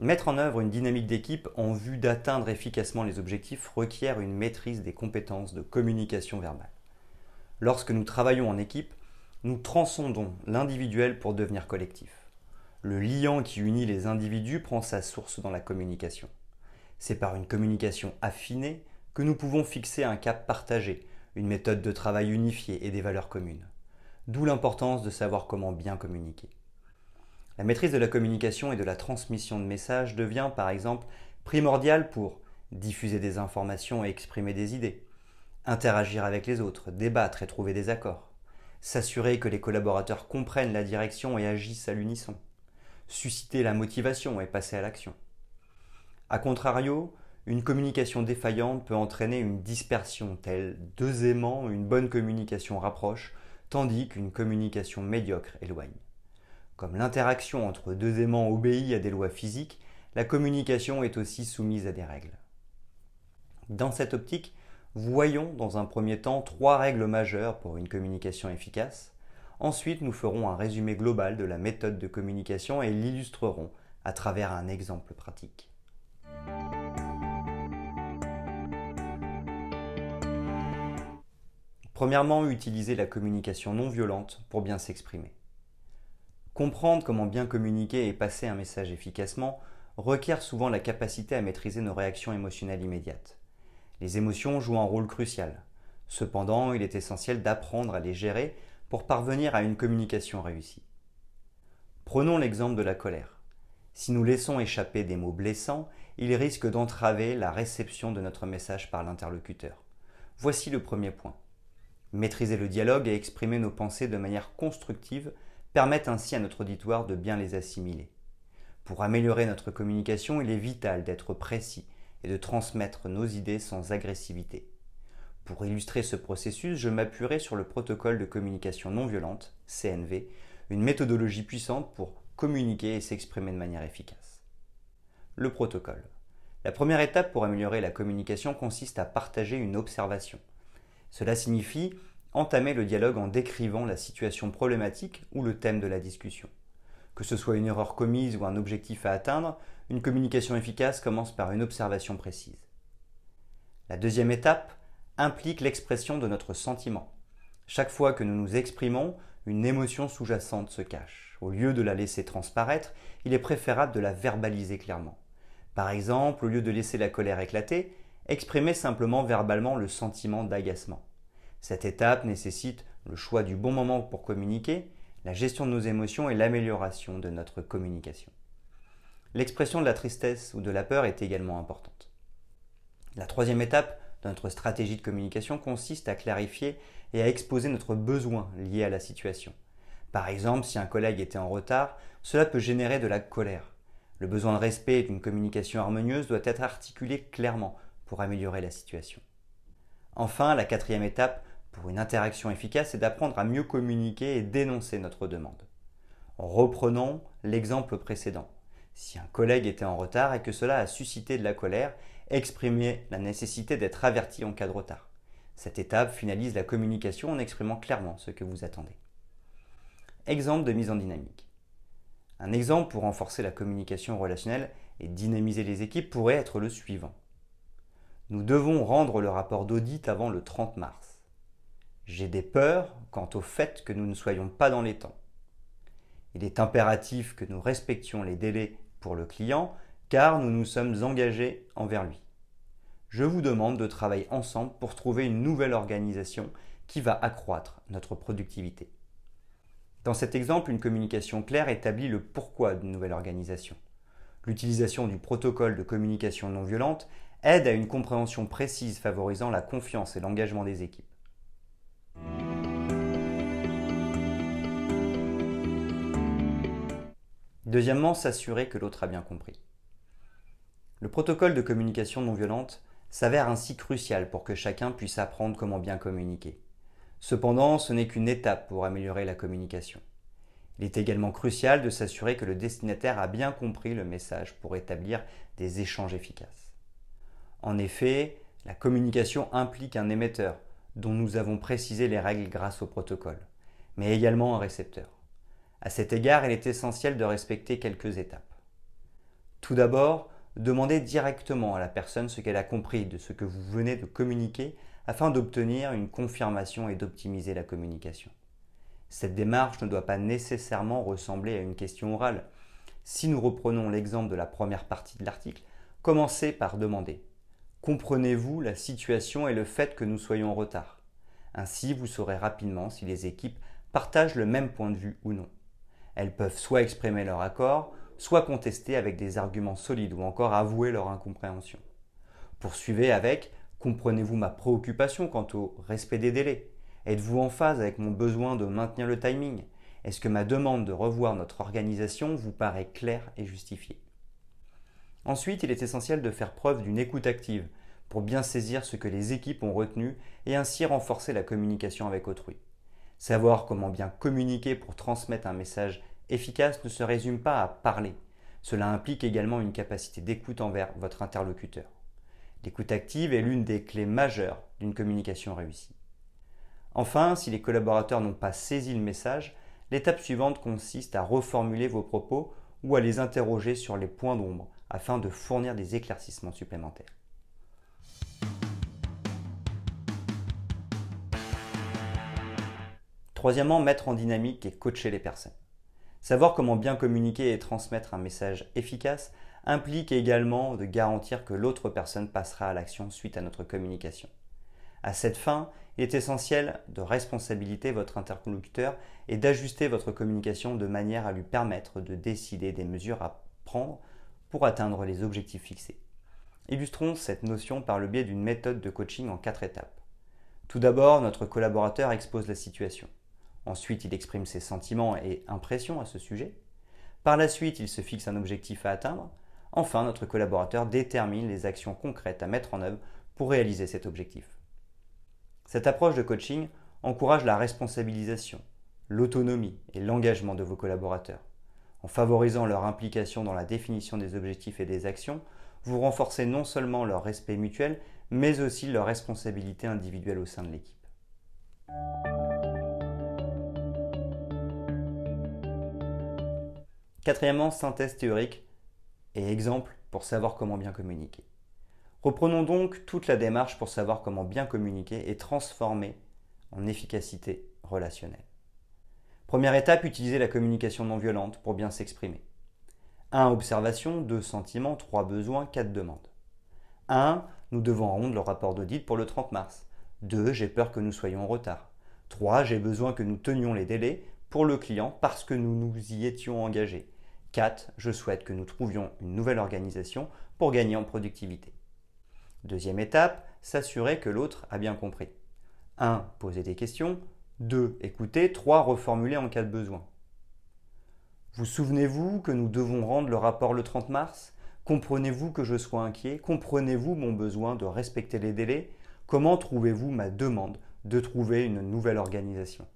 Mettre en œuvre une dynamique d'équipe en vue d'atteindre efficacement les objectifs requiert une maîtrise des compétences de communication verbale. Lorsque nous travaillons en équipe, nous transcendons l'individuel pour devenir collectif. Le liant qui unit les individus prend sa source dans la communication. C'est par une communication affinée que nous pouvons fixer un cap partagé, une méthode de travail unifiée et des valeurs communes. D'où l'importance de savoir comment bien communiquer. La maîtrise de la communication et de la transmission de messages devient par exemple primordiale pour diffuser des informations et exprimer des idées, interagir avec les autres, débattre et trouver des accords, s'assurer que les collaborateurs comprennent la direction et agissent à l'unisson, susciter la motivation et passer à l'action. A contrario, une communication défaillante peut entraîner une dispersion telle deux aimants, une bonne communication rapproche, tandis qu'une communication médiocre éloigne. Comme l'interaction entre deux aimants obéit à des lois physiques, la communication est aussi soumise à des règles. Dans cette optique, voyons dans un premier temps trois règles majeures pour une communication efficace. Ensuite, nous ferons un résumé global de la méthode de communication et l'illustrerons à travers un exemple pratique. Premièrement, utiliser la communication non violente pour bien s'exprimer. Comprendre comment bien communiquer et passer un message efficacement requiert souvent la capacité à maîtriser nos réactions émotionnelles immédiates. Les émotions jouent un rôle crucial. Cependant, il est essentiel d'apprendre à les gérer pour parvenir à une communication réussie. Prenons l'exemple de la colère. Si nous laissons échapper des mots blessants, ils risquent d'entraver la réception de notre message par l'interlocuteur. Voici le premier point. Maîtriser le dialogue et exprimer nos pensées de manière constructive permettent ainsi à notre auditoire de bien les assimiler. Pour améliorer notre communication, il est vital d'être précis et de transmettre nos idées sans agressivité. Pour illustrer ce processus, je m'appuierai sur le protocole de communication non violente, CNV, une méthodologie puissante pour communiquer et s'exprimer de manière efficace. Le protocole. La première étape pour améliorer la communication consiste à partager une observation. Cela signifie entamer le dialogue en décrivant la situation problématique ou le thème de la discussion. Que ce soit une erreur commise ou un objectif à atteindre, une communication efficace commence par une observation précise. La deuxième étape implique l'expression de notre sentiment. Chaque fois que nous nous exprimons, une émotion sous-jacente se cache. Au lieu de la laisser transparaître, il est préférable de la verbaliser clairement. Par exemple, au lieu de laisser la colère éclater, exprimez simplement verbalement le sentiment d'agacement. Cette étape nécessite le choix du bon moment pour communiquer, la gestion de nos émotions et l'amélioration de notre communication. L'expression de la tristesse ou de la peur est également importante. La troisième étape de notre stratégie de communication consiste à clarifier et à exposer notre besoin lié à la situation. Par exemple, si un collègue était en retard, cela peut générer de la colère. Le besoin de respect et d'une communication harmonieuse doit être articulé clairement pour améliorer la situation. Enfin, la quatrième étape pour une interaction efficace est d'apprendre à mieux communiquer et dénoncer notre demande. Reprenons l'exemple précédent. Si un collègue était en retard et que cela a suscité de la colère, exprimez la nécessité d'être averti en cas de retard. Cette étape finalise la communication en exprimant clairement ce que vous attendez. Exemple de mise en dynamique. Un exemple pour renforcer la communication relationnelle et dynamiser les équipes pourrait être le suivant. Nous devons rendre le rapport d'audit avant le 30 mars. J'ai des peurs quant au fait que nous ne soyons pas dans les temps. Il est impératif que nous respections les délais pour le client car nous nous sommes engagés envers lui. Je vous demande de travailler ensemble pour trouver une nouvelle organisation qui va accroître notre productivité. Dans cet exemple, une communication claire établit le pourquoi d'une nouvelle organisation. L'utilisation du protocole de communication non violente aide à une compréhension précise favorisant la confiance et l'engagement des équipes. Deuxièmement, s'assurer que l'autre a bien compris. Le protocole de communication non violente s'avère ainsi crucial pour que chacun puisse apprendre comment bien communiquer. Cependant, ce n'est qu'une étape pour améliorer la communication. Il est également crucial de s'assurer que le destinataire a bien compris le message pour établir des échanges efficaces. En effet, la communication implique un émetteur, dont nous avons précisé les règles grâce au protocole, mais également un récepteur. À cet égard, il est essentiel de respecter quelques étapes. Tout d'abord, demandez directement à la personne ce qu'elle a compris de ce que vous venez de communiquer afin d'obtenir une confirmation et d'optimiser la communication. Cette démarche ne doit pas nécessairement ressembler à une question orale. Si nous reprenons l'exemple de la première partie de l'article, commencez par demander Comprenez-vous la situation et le fait que nous soyons en retard? Ainsi, vous saurez rapidement si les équipes partagent le même point de vue ou non. Elles peuvent soit exprimer leur accord, soit contester avec des arguments solides ou encore avouer leur incompréhension. Poursuivez avec Comprenez-vous ma préoccupation quant au respect des délais? Êtes-vous en phase avec mon besoin de maintenir le timing? Est-ce que ma demande de revoir notre organisation vous paraît claire et justifiée? Ensuite, il est essentiel de faire preuve d'une écoute active pour bien saisir ce que les équipes ont retenu et ainsi renforcer la communication avec autrui. Savoir comment bien communiquer pour transmettre un message efficace ne se résume pas à parler. Cela implique également une capacité d'écoute envers votre interlocuteur. L'écoute active est l'une des clés majeures d'une communication réussie. Enfin, si les collaborateurs n'ont pas saisi le message, l'étape suivante consiste à reformuler vos propos ou à les interroger sur les points d'ombre afin de fournir des éclaircissements supplémentaires. Troisièmement, mettre en dynamique et coacher les personnes. Savoir comment bien communiquer et transmettre un message efficace implique également de garantir que l'autre personne passera à l'action suite à notre communication. À cette fin, il est essentiel de responsabiliser votre interlocuteur et d'ajuster votre communication de manière à lui permettre de décider des mesures à prendre pour atteindre les objectifs fixés. Illustrons cette notion par le biais d'une méthode de coaching en quatre étapes. Tout d'abord, notre collaborateur expose la situation. Ensuite, il exprime ses sentiments et impressions à ce sujet. Par la suite, il se fixe un objectif à atteindre. Enfin, notre collaborateur détermine les actions concrètes à mettre en œuvre pour réaliser cet objectif. Cette approche de coaching encourage la responsabilisation, l'autonomie et l'engagement de vos collaborateurs. En favorisant leur implication dans la définition des objectifs et des actions, vous renforcez non seulement leur respect mutuel, mais aussi leur responsabilité individuelle au sein de l'équipe. Quatrièmement, synthèse théorique et exemple pour savoir comment bien communiquer. Reprenons donc toute la démarche pour savoir comment bien communiquer et transformer en efficacité relationnelle. Première étape, utiliser la communication non violente pour bien s'exprimer. 1. Observation, 2. Sentiments, 3. Besoins, 4. Demandes. 1. Nous devons rendre le rapport d'audit pour le 30 mars. 2. J'ai peur que nous soyons en retard. 3. J'ai besoin que nous tenions les délais pour le client parce que nous nous y étions engagés. 4. Je souhaite que nous trouvions une nouvelle organisation pour gagner en productivité. Deuxième étape, s'assurer que l'autre a bien compris. 1. Poser des questions. 2. Écouter. 3. Reformuler en cas de besoin. Vous souvenez-vous que nous devons rendre le rapport le 30 mars? Comprenez-vous que je sois inquiet? Comprenez-vous mon besoin de respecter les délais? Comment trouvez-vous ma demande de trouver une nouvelle organisation?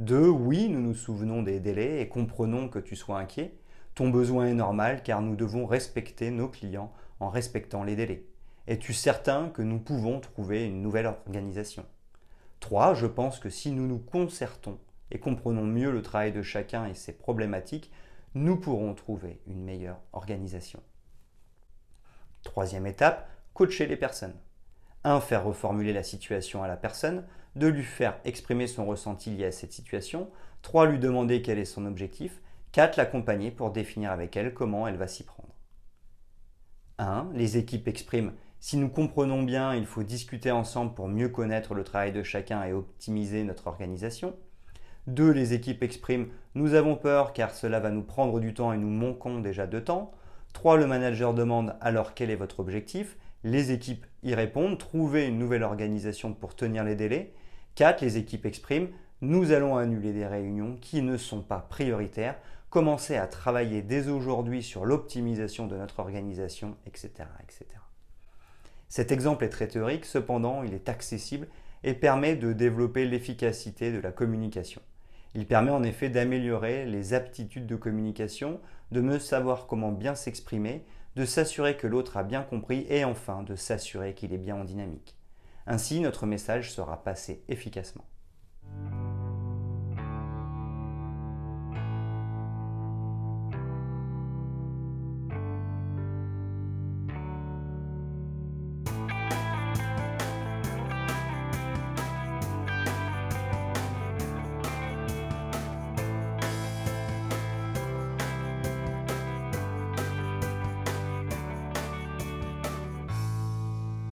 2. Oui, nous nous souvenons des délais et comprenons que tu sois inquiet. Ton besoin est normal car nous devons respecter nos clients en respectant les délais. Es-tu certain que nous pouvons trouver une nouvelle organisation? 3. Je pense que si nous nous concertons et comprenons mieux le travail de chacun et ses problématiques, nous pourrons trouver une meilleure organisation. Troisième étape, coacher les personnes. 1. Faire reformuler la situation à la personne. 2. Lui faire exprimer son ressenti lié à cette situation. 3. Lui demander quel est son objectif. 4. L'accompagner pour définir avec elle comment elle va s'y prendre. 1. Les équipes expriment si nous comprenons bien, il faut discuter ensemble pour mieux connaître le travail de chacun et optimiser notre organisation. 2. Les équipes expriment Nous avons peur car cela va nous prendre du temps et nous manquons déjà de temps. 3. Le manager demande Alors quel est votre objectif Les équipes y répondent Trouver une nouvelle organisation pour tenir les délais. 4. Les équipes expriment Nous allons annuler des réunions qui ne sont pas prioritaires, commencer à travailler dès aujourd'hui sur l'optimisation de notre organisation, etc., etc. Cet exemple est très théorique, cependant il est accessible et permet de développer l'efficacité de la communication. Il permet en effet d'améliorer les aptitudes de communication, de mieux savoir comment bien s'exprimer, de s'assurer que l'autre a bien compris et enfin de s'assurer qu'il est bien en dynamique. Ainsi, notre message sera passé efficacement.